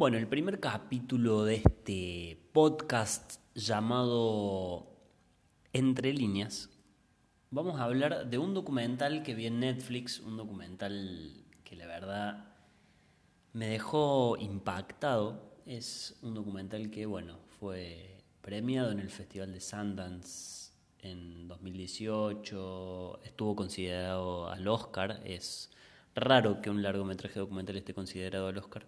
Bueno, el primer capítulo de este podcast llamado Entre líneas, vamos a hablar de un documental que vi en Netflix, un documental que la verdad me dejó impactado. Es un documental que, bueno, fue premiado en el Festival de Sundance en 2018, estuvo considerado al Oscar, es raro que un largometraje documental esté considerado al Oscar.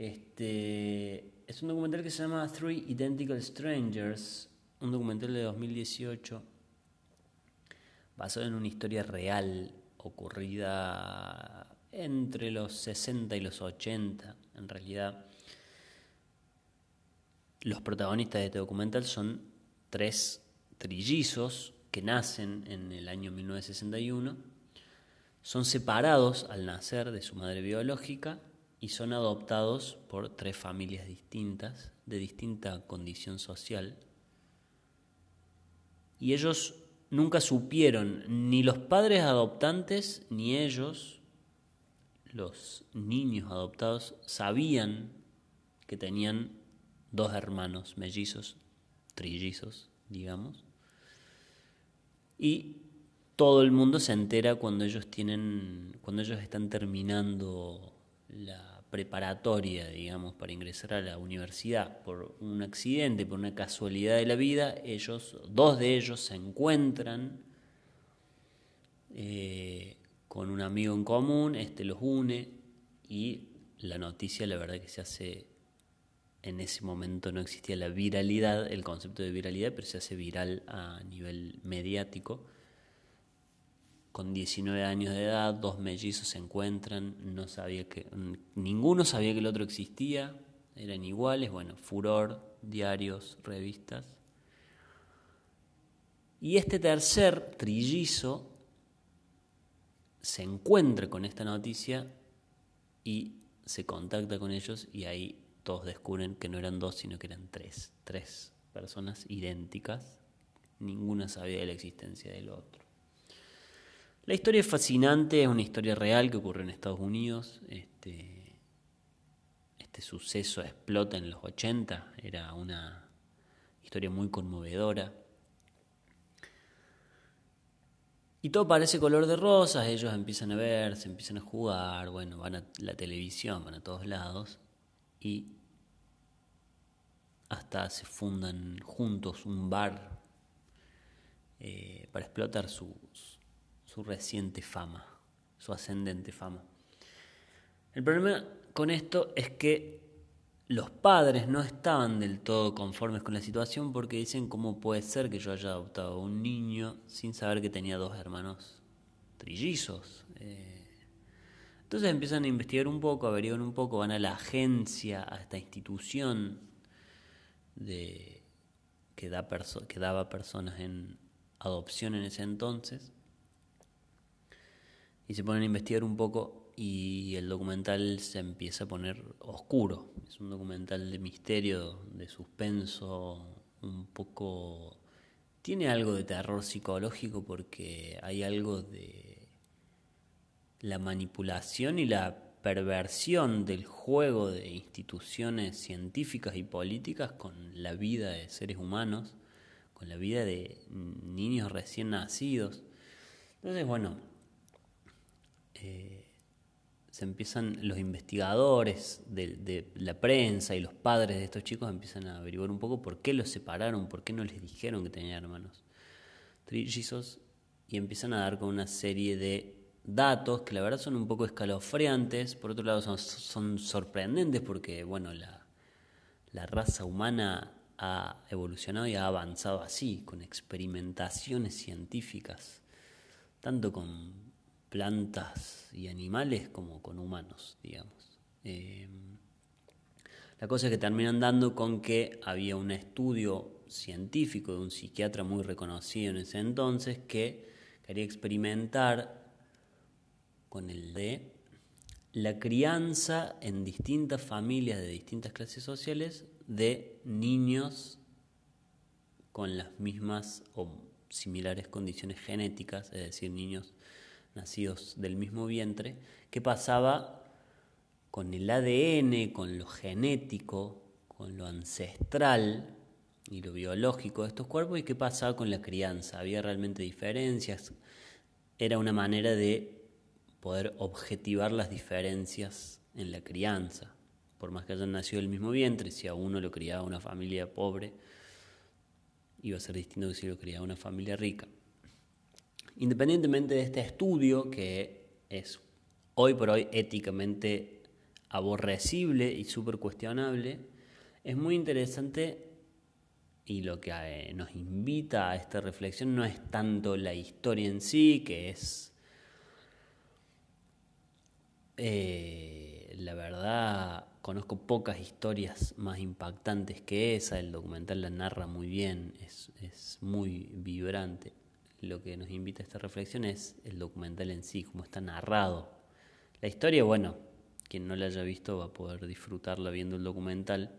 Este, es un documental que se llama Three Identical Strangers, un documental de 2018 basado en una historia real ocurrida entre los 60 y los 80. En realidad, los protagonistas de este documental son tres trillizos que nacen en el año 1961, son separados al nacer de su madre biológica y son adoptados por tres familias distintas, de distinta condición social. Y ellos nunca supieron, ni los padres adoptantes, ni ellos, los niños adoptados, sabían que tenían dos hermanos mellizos, trillizos, digamos. Y todo el mundo se entera cuando ellos tienen, cuando ellos están terminando la preparatoria, digamos, para ingresar a la universidad por un accidente, por una casualidad de la vida, ellos, dos de ellos se encuentran eh, con un amigo en común, este los une y la noticia, la verdad que se hace, en ese momento no existía la viralidad, el concepto de viralidad, pero se hace viral a nivel mediático con 19 años de edad, dos mellizos se encuentran, no sabía que ninguno sabía que el otro existía, eran iguales, bueno, furor, diarios, revistas. Y este tercer trillizo se encuentra con esta noticia y se contacta con ellos y ahí todos descubren que no eran dos, sino que eran tres, tres personas idénticas. Ninguna sabía de la existencia del otro. La historia es fascinante, es una historia real que ocurre en Estados Unidos. Este, este suceso explota en los 80, era una historia muy conmovedora. Y todo parece color de rosas, ellos empiezan a ver, se empiezan a jugar, bueno, van a la televisión, van a todos lados y hasta se fundan juntos un bar eh, para explotar sus, su reciente fama, su ascendente fama. El problema con esto es que los padres no estaban del todo conformes con la situación porque dicen cómo puede ser que yo haya adoptado a un niño sin saber que tenía dos hermanos trillizos. Eh, entonces empiezan a investigar un poco, averiguan un poco, van a la agencia, a esta institución de, que, da que daba personas en adopción en ese entonces y se ponen a investigar un poco y el documental se empieza a poner oscuro. Es un documental de misterio, de suspenso, un poco... Tiene algo de terror psicológico porque hay algo de la manipulación y la perversión del juego de instituciones científicas y políticas con la vida de seres humanos, con la vida de niños recién nacidos. Entonces, bueno, eh, se empiezan los investigadores de, la prensa y los padres de estos chicos empiezan a averiguar un poco por qué los separaron, por qué no les dijeron que tenían hermanos trillizos y empiezan a dar con una serie de datos que la verdad son un poco escalofriantes, por otro lado son, sorprendentes porque bueno, la, la raza humana ha evolucionado y ha avanzado así, con experimentaciones científicas, tanto con plantas y animales como con humanos, digamos. Eh, la cosa es que terminan dando con que había un estudio científico de un psiquiatra muy reconocido en ese entonces que quería experimentar con el de la crianza en distintas familias de distintas clases sociales de niños con las mismas o similares condiciones genéticas, es decir, niños nacidos del mismo vientre, qué pasaba con el ADN, con lo genético, con lo ancestral y lo biológico de estos cuerpos y qué pasaba con la crianza. ¿Había realmente diferencias? Era una manera de poder objetivar las diferencias en la crianza. Por más que hayan nacido del mismo vientre, si a uno lo criaba una familia pobre, iba a ser distinto que si lo criaba una familia rica. Independientemente de este estudio, que es hoy por hoy éticamente aborrecible y súper cuestionable, es muy interesante y lo que eh, nos invita a esta reflexión no es tanto la historia en sí, que es, eh, la verdad, conozco pocas historias más impactantes que esa, el documental la narra muy bien, es, es muy vibrante. Lo que nos invita a esta reflexión es el documental en sí, cómo está narrado. La historia, bueno, quien no la haya visto va a poder disfrutarla viendo el documental.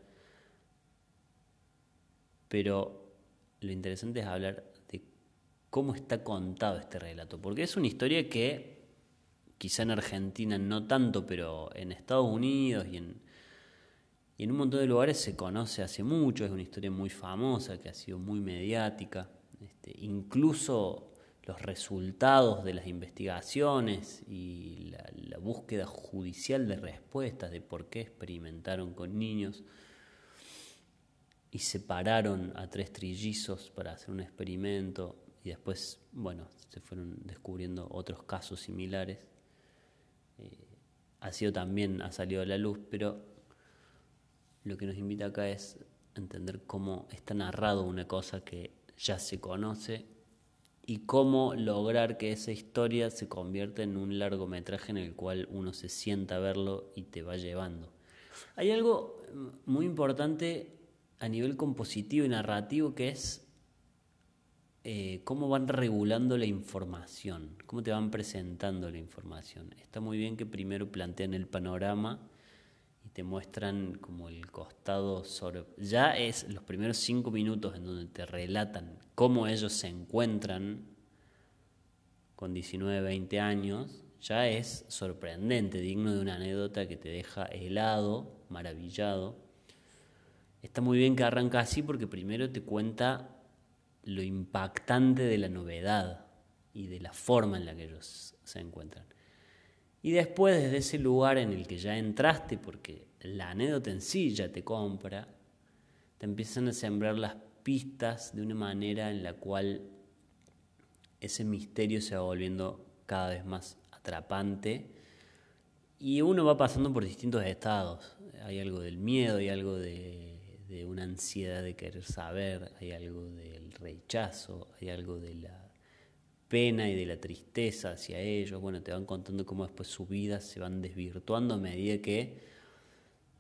Pero lo interesante es hablar de cómo está contado este relato, porque es una historia que quizá en Argentina no tanto, pero en Estados Unidos y en, y en un montón de lugares se conoce hace mucho, es una historia muy famosa, que ha sido muy mediática, este, incluso los resultados de las investigaciones y la búsqueda judicial de respuestas de por qué experimentaron con niños y separaron a tres trillizos para hacer un experimento y después, bueno, se fueron descubriendo otros casos similares. Eh, ha sido también, ha salido a la luz, pero lo que nos invita acá es entender cómo está narrado una cosa que ya se conoce y cómo lograr que esa historia se convierta en un largometraje en el cual uno se sienta a verlo y te va llevando. Hay algo muy importante a nivel compositivo y narrativo que es eh, cómo van regulando la información, cómo te van presentando la información. Está muy bien que primero plantean el panorama te muestran como el costado sobre... Ya es los primeros cinco minutos en donde te relatan cómo ellos se encuentran con 19, 20 años, ya es sorprendente, digno de una anécdota que te deja helado, maravillado está muy bien que arranca así porque primero te cuenta lo impactante de la novedad y de la forma en la que ellos se encuentran. Y después desde ese lugar en el que ya entraste, porque la anécdota en sí ya te compra, te empiezan a sembrar las pistas de una manera en la cual ese misterio se va volviendo cada vez más atrapante y uno va pasando por distintos estados. Hay algo del miedo, hay algo de de una ansiedad de querer saber, hay algo del rechazo, hay algo de la pena y de la tristeza hacia ellos. Bueno, te van contando cómo después sus vidas se van desvirtuando a medida que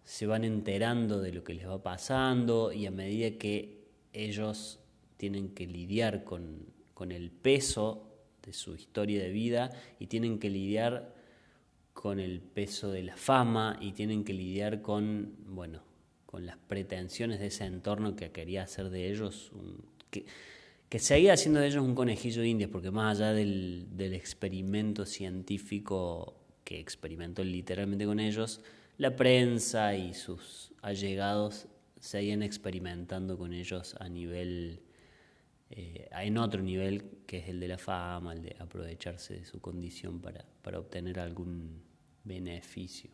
se van enterando de lo que les va pasando y a medida que ellos tienen que lidiar con, con el peso de su historia de vida y tienen que lidiar con el peso de la fama y tienen que lidiar con, bueno, con las pretensiones de ese entorno que quería hacer de ellos, que, que, seguía haciendo de ellos un conejillo de indias, porque más allá del, experimento científico que experimentó literalmente con ellos, la prensa y sus allegados seguían experimentando con ellos a nivel, eh, en otro nivel, que es el de la fama, el de aprovecharse de su condición para, para obtener algún beneficio.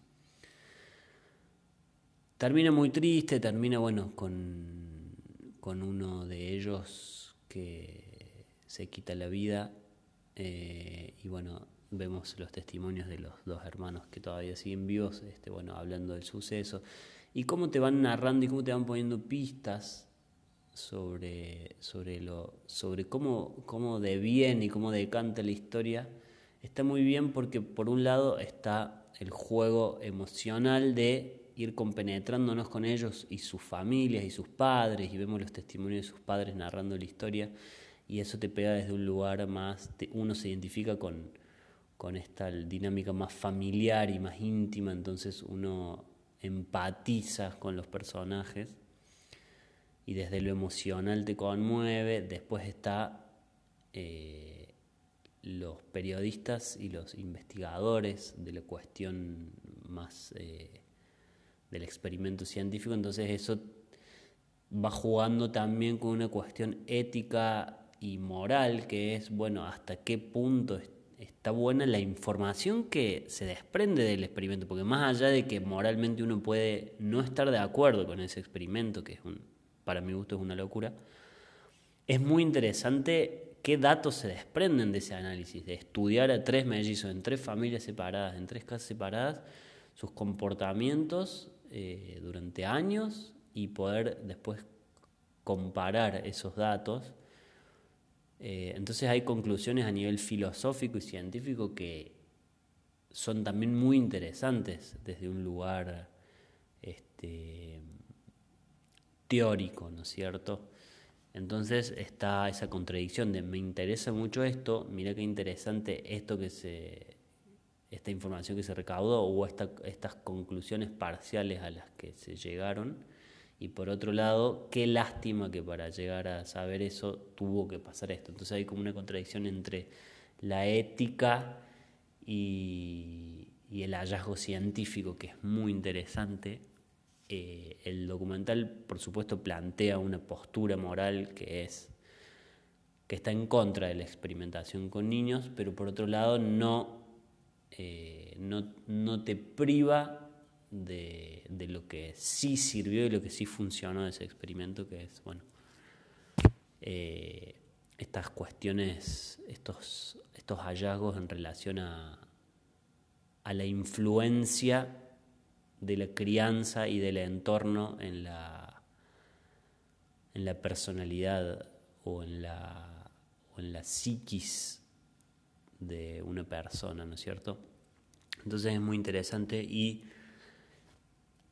Termina muy triste, termina, bueno, con, con uno de ellos se quita la vida eh, y bueno, vemos los testimonios de los dos hermanos que todavía siguen vivos, este, bueno, hablando del suceso y cómo te van narrando y cómo te van poniendo pistas sobre, sobre, lo, sobre cómo, cómo de bien y cómo decanta la historia. Está muy bien porque por un lado está el juego emocional de ir compenetrándonos con ellos y sus familias y sus padres, y vemos los testimonios de sus padres narrando la historia, y eso te pega desde un lugar más, uno se identifica con, con esta dinámica más familiar y más íntima, entonces uno empatiza con los personajes y desde lo emocional te conmueve, después está eh, los periodistas y los investigadores de la cuestión más eh, del experimento científico, entonces eso va jugando también con una cuestión ética y moral, que es, bueno, hasta qué punto está buena la información que se desprende del experimento, porque más allá de que moralmente uno puede no estar de acuerdo con ese experimento, que para mi gusto es una locura, es muy interesante qué datos se desprenden de ese análisis, de estudiar a tres mellizos en tres familias separadas, en tres casas separadas, sus comportamientos eh, durante años y poder después comparar esos datos. Eh, entonces hay conclusiones a nivel filosófico y científico que son también muy interesantes desde un lugar este, teórico, ¿no es cierto? Entonces está esa contradicción de me interesa mucho esto, mira qué interesante esto que se, esta información que se recaudó o estas conclusiones parciales a las que se llegaron. Y por otro lado, qué lástima que para llegar a saber eso tuvo que pasar esto. Entonces hay como una contradicción entre la ética y, el hallazgo científico que es muy interesante eh, el documental, por supuesto, plantea una postura moral que es que está en contra de la experimentación con niños, pero por otro lado no, eh, no, te priva de, lo que sí sirvió y lo que sí funcionó de ese experimento, que es, bueno, eh, estas cuestiones, estos, estos hallazgos en relación a, a la influencia de la crianza y del entorno en la, en la personalidad o en la, o en la psiquis de una persona, ¿no es cierto? Entonces es muy interesante y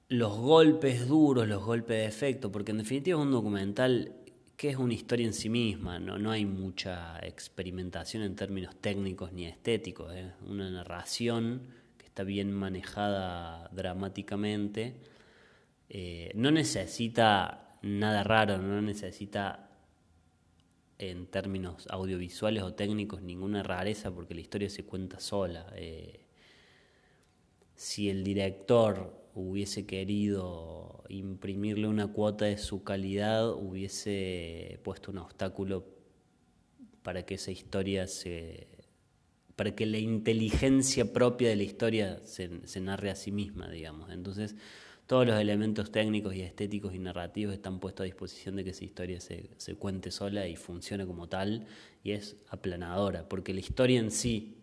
los golpes duros, los golpes de efecto, porque en definitiva es un documental que es una historia en sí misma, no, no hay mucha experimentación en términos técnicos ni estéticos, es una narración está bien manejada dramáticamente, eh, no necesita nada raro, no necesita en términos audiovisuales o técnicos ninguna rareza porque la historia se cuenta sola. Eh, si el director hubiese querido imprimirle una cuota de su calidad, hubiese puesto un obstáculo para que esa historia se para que la inteligencia propia de la historia se, narre a sí misma, digamos. Entonces, todos los elementos técnicos y estéticos y narrativos están puestos a disposición de que esa historia se, cuente sola y funcione como tal, y es aplanadora, porque la historia en sí,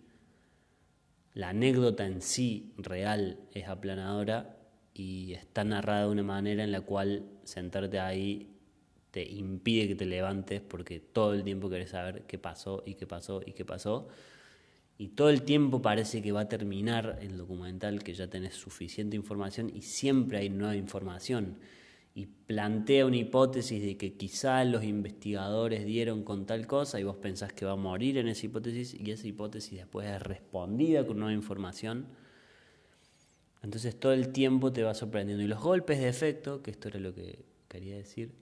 la anécdota en sí real es aplanadora y está narrada de una manera en la cual sentarte ahí te impide que te levantes porque todo el tiempo querés saber qué pasó y qué pasó y qué pasó y todo el tiempo parece que va a terminar el documental, que ya tenés suficiente información y siempre hay nueva información. Y plantea una hipótesis de que quizá los investigadores dieron con tal cosa y vos pensás que va a morir en esa hipótesis y esa hipótesis después es respondida con nueva información. Entonces todo el tiempo te va sorprendiendo. Y los golpes de efecto, que esto era lo que quería decir,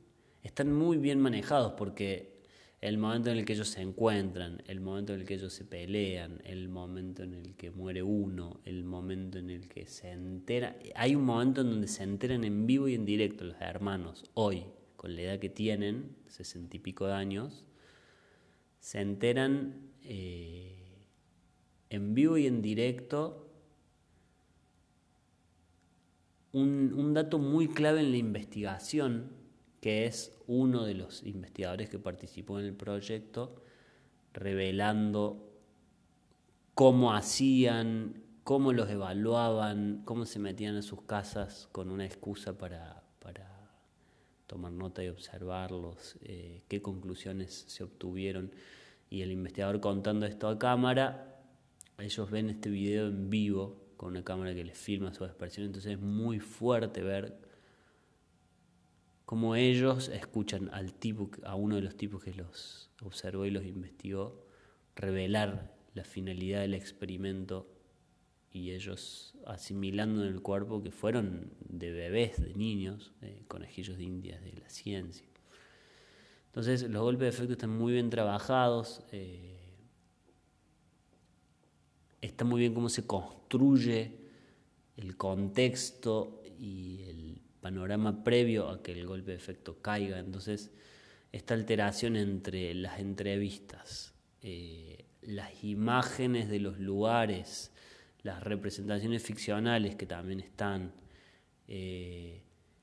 están muy bien manejados porque el momento en el que ellos se encuentran, el momento en el que ellos se pelean, el momento en el que muere uno, el momento en el que se entera. Hay un momento en donde se enteran en vivo y en directo los hermanos, hoy, con la edad que tienen, sesenta y pico de años, se enteran eh, en vivo y en directo un, un dato muy clave en la investigación que es uno de los investigadores que participó en el proyecto, revelando cómo hacían, cómo los evaluaban, cómo se metían a sus casas con una excusa para, tomar nota y observarlos, eh, qué conclusiones se obtuvieron. Y el investigador contando esto a cámara, ellos ven este video en vivo con una cámara que les filma su expresión, entonces es muy fuerte ver como ellos escuchan al tipo, a uno de los tipos que los observó y los investigó, revelar la finalidad del experimento y ellos asimilando en el cuerpo que fueron de bebés, de niños, de conejillos de indias, de la ciencia. Entonces los golpes de efecto están muy bien trabajados, eh, está muy bien cómo se construye el contexto y el panorama previo a que el golpe de efecto caiga. Entonces, esta alteración entre las entrevistas, eh, las imágenes de los lugares, las representaciones ficcionales que también están, eh,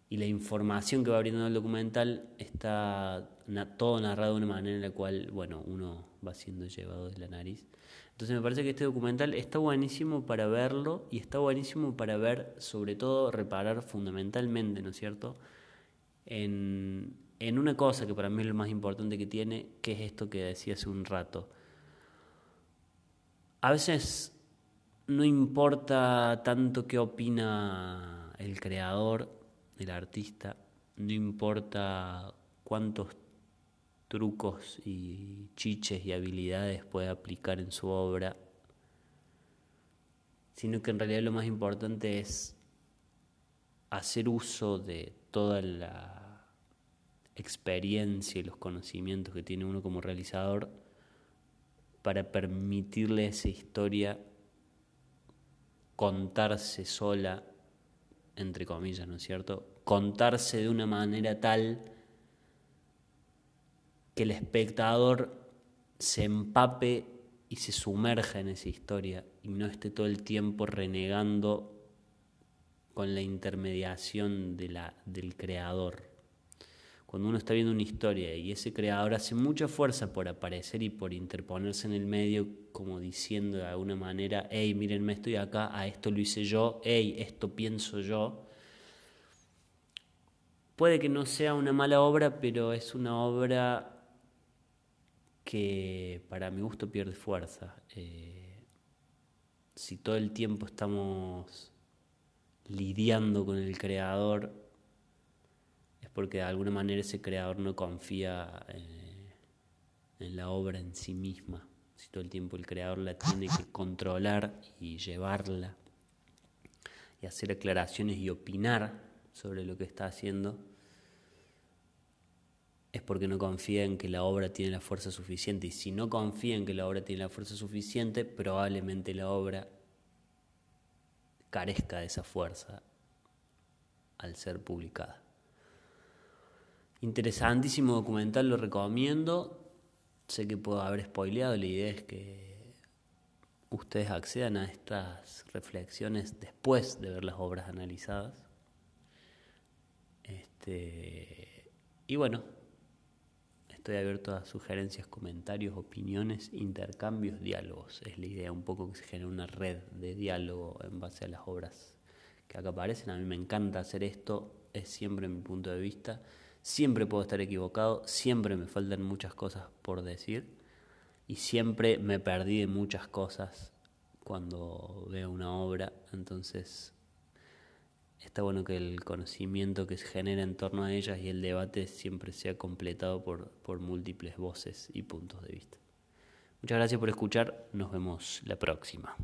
y la información que va abriendo el documental está todo narrado de una manera en la cual, bueno, uno va siendo llevado de la nariz. Entonces me parece que este documental está buenísimo para verlo y está buenísimo para ver, sobre todo, reparar fundamentalmente, ¿no es cierto?, en, en una cosa que para mí es lo más importante que tiene, que es esto que decía hace un rato. A veces no importa tanto qué opina el creador, el artista, no importa cuántos trucos y chiches y habilidades puede aplicar en su obra, sino que en realidad lo más importante es hacer uso de toda la experiencia y los conocimientos que tiene uno como realizador para permitirle a esa historia contarse sola, entre comillas, ¿no es cierto? Contarse de una manera tal que el espectador se empape y se sumerja en esa historia y no esté todo el tiempo renegando con la intermediación de la, del creador. Cuando uno está viendo una historia y ese creador hace mucha fuerza por aparecer y por interponerse en el medio, como diciendo de alguna manera, hey, mírenme, estoy acá, a esto lo hice yo, hey, esto pienso yo. Puede que no sea una mala obra, pero es una obra que para mi gusto pierde fuerza. Eh, si todo el tiempo estamos lidiando con el creador, es porque de alguna manera ese creador no confía eh, en la obra en sí misma. Si todo el tiempo el creador la tiene que controlar y llevarla y hacer aclaraciones y opinar sobre lo que está haciendo, es porque no confía en que la obra tiene la fuerza suficiente. Y si no confía en que la obra tiene la fuerza suficiente, probablemente la obra carezca de esa fuerza al ser publicada. Interesantísimo documental, lo recomiendo. Sé que puedo haber spoileado, la idea es que ustedes accedan a estas reflexiones después de ver las obras analizadas. Este, y bueno, Estoy abierto a sugerencias, comentarios, opiniones, intercambios, diálogos. Es la idea un poco que se genere una red de diálogo en base a las obras que acá aparecen. A mí me encanta hacer esto, es siempre mi punto de vista. Siempre puedo estar equivocado, siempre me faltan muchas cosas por decir y siempre me perdí de muchas cosas cuando veo una obra. Entonces está bueno que el conocimiento que se genera en torno a ellas y el debate siempre sea completado por, por múltiples voces y puntos de vista. Muchas gracias por escuchar, nos vemos la próxima.